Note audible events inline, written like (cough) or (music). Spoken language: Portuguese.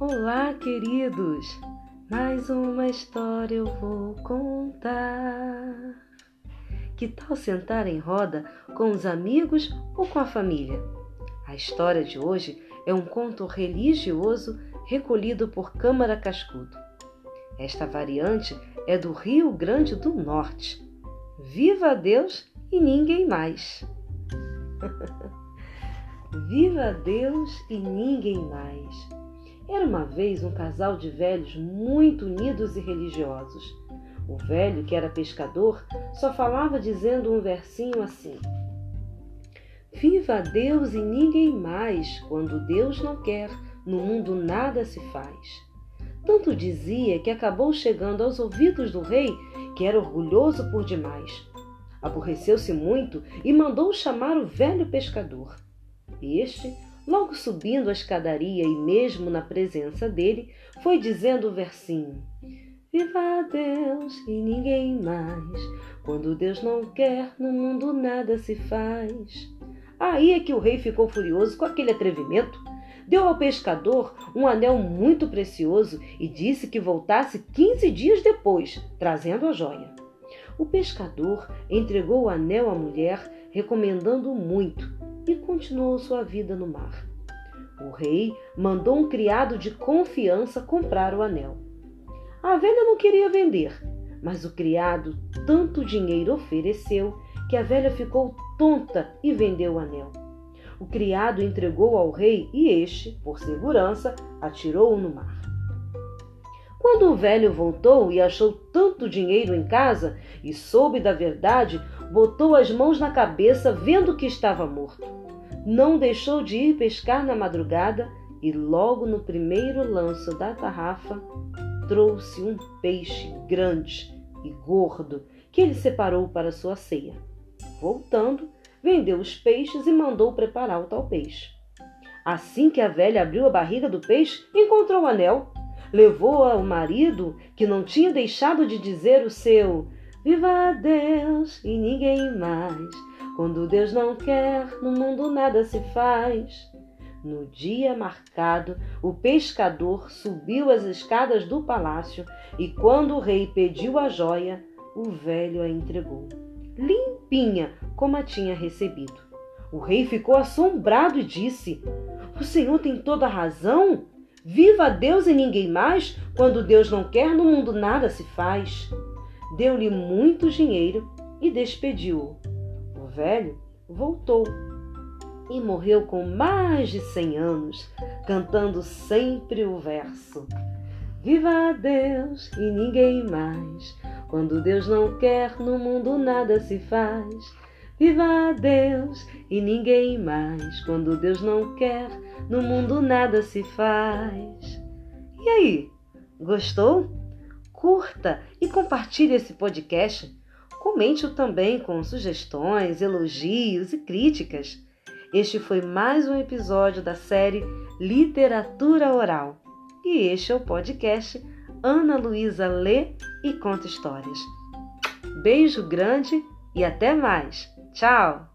Olá, queridos! Mais uma história eu vou contar. Que tal sentar em roda com os amigos ou com a família? A história de hoje é um conto religioso recolhido por Câmara Cascudo. Esta variante é do Rio Grande do Norte. Viva Deus e ninguém mais! (laughs) Viva Deus e ninguém mais! Era uma vez um casal de velhos muito unidos e religiosos. O velho, que era pescador, só falava dizendo um versinho assim: Viva Deus e ninguém mais, quando Deus não quer, no mundo nada se faz. Tanto dizia que acabou chegando aos ouvidos do rei, que era orgulhoso por demais. Aborreceu-se muito e mandou chamar o velho pescador. Este Logo subindo a escadaria e mesmo na presença dele, foi dizendo o versinho: Viva Deus e ninguém mais. Quando Deus não quer, no mundo nada se faz. Aí é que o rei ficou furioso com aquele atrevimento. Deu ao pescador um anel muito precioso e disse que voltasse quinze dias depois, trazendo a joia. O pescador entregou o anel à mulher, recomendando muito, e continuou sua vida no mar. O rei mandou um criado de confiança comprar o anel. A velha não queria vender, mas o criado tanto dinheiro ofereceu que a velha ficou tonta e vendeu o anel. O criado entregou ao rei e este, por segurança, atirou-o no mar. Quando o velho voltou e achou tanto dinheiro em casa e soube da verdade, botou as mãos na cabeça, vendo que estava morto. Não deixou de ir pescar na madrugada e, logo no primeiro lanço da tarrafa, trouxe um peixe grande e gordo que ele separou para sua ceia. Voltando, vendeu os peixes e mandou preparar o tal peixe. Assim que a velha abriu a barriga do peixe, encontrou o anel. Levou ao marido, que não tinha deixado de dizer o seu Viva Deus e ninguém mais. Quando Deus não quer, no mundo nada se faz. No dia marcado, o pescador subiu as escadas do palácio e, quando o rei pediu a joia, o velho a entregou, limpinha como a tinha recebido. O rei ficou assombrado e disse: O senhor tem toda a razão. Viva Deus e ninguém mais. Quando Deus não quer, no mundo nada se faz deu-lhe muito dinheiro e despediu-o. O velho voltou e morreu com mais de cem anos, cantando sempre o verso: Viva Deus e ninguém mais. Quando Deus não quer, no mundo nada se faz. Viva Deus e ninguém mais. Quando Deus não quer, no mundo nada se faz. E aí, gostou? curta e compartilhe esse podcast. Comente-o também com sugestões, elogios e críticas. Este foi mais um episódio da série Literatura Oral. E este é o podcast Ana Luísa Lê e Conta Histórias. Beijo grande e até mais. Tchau!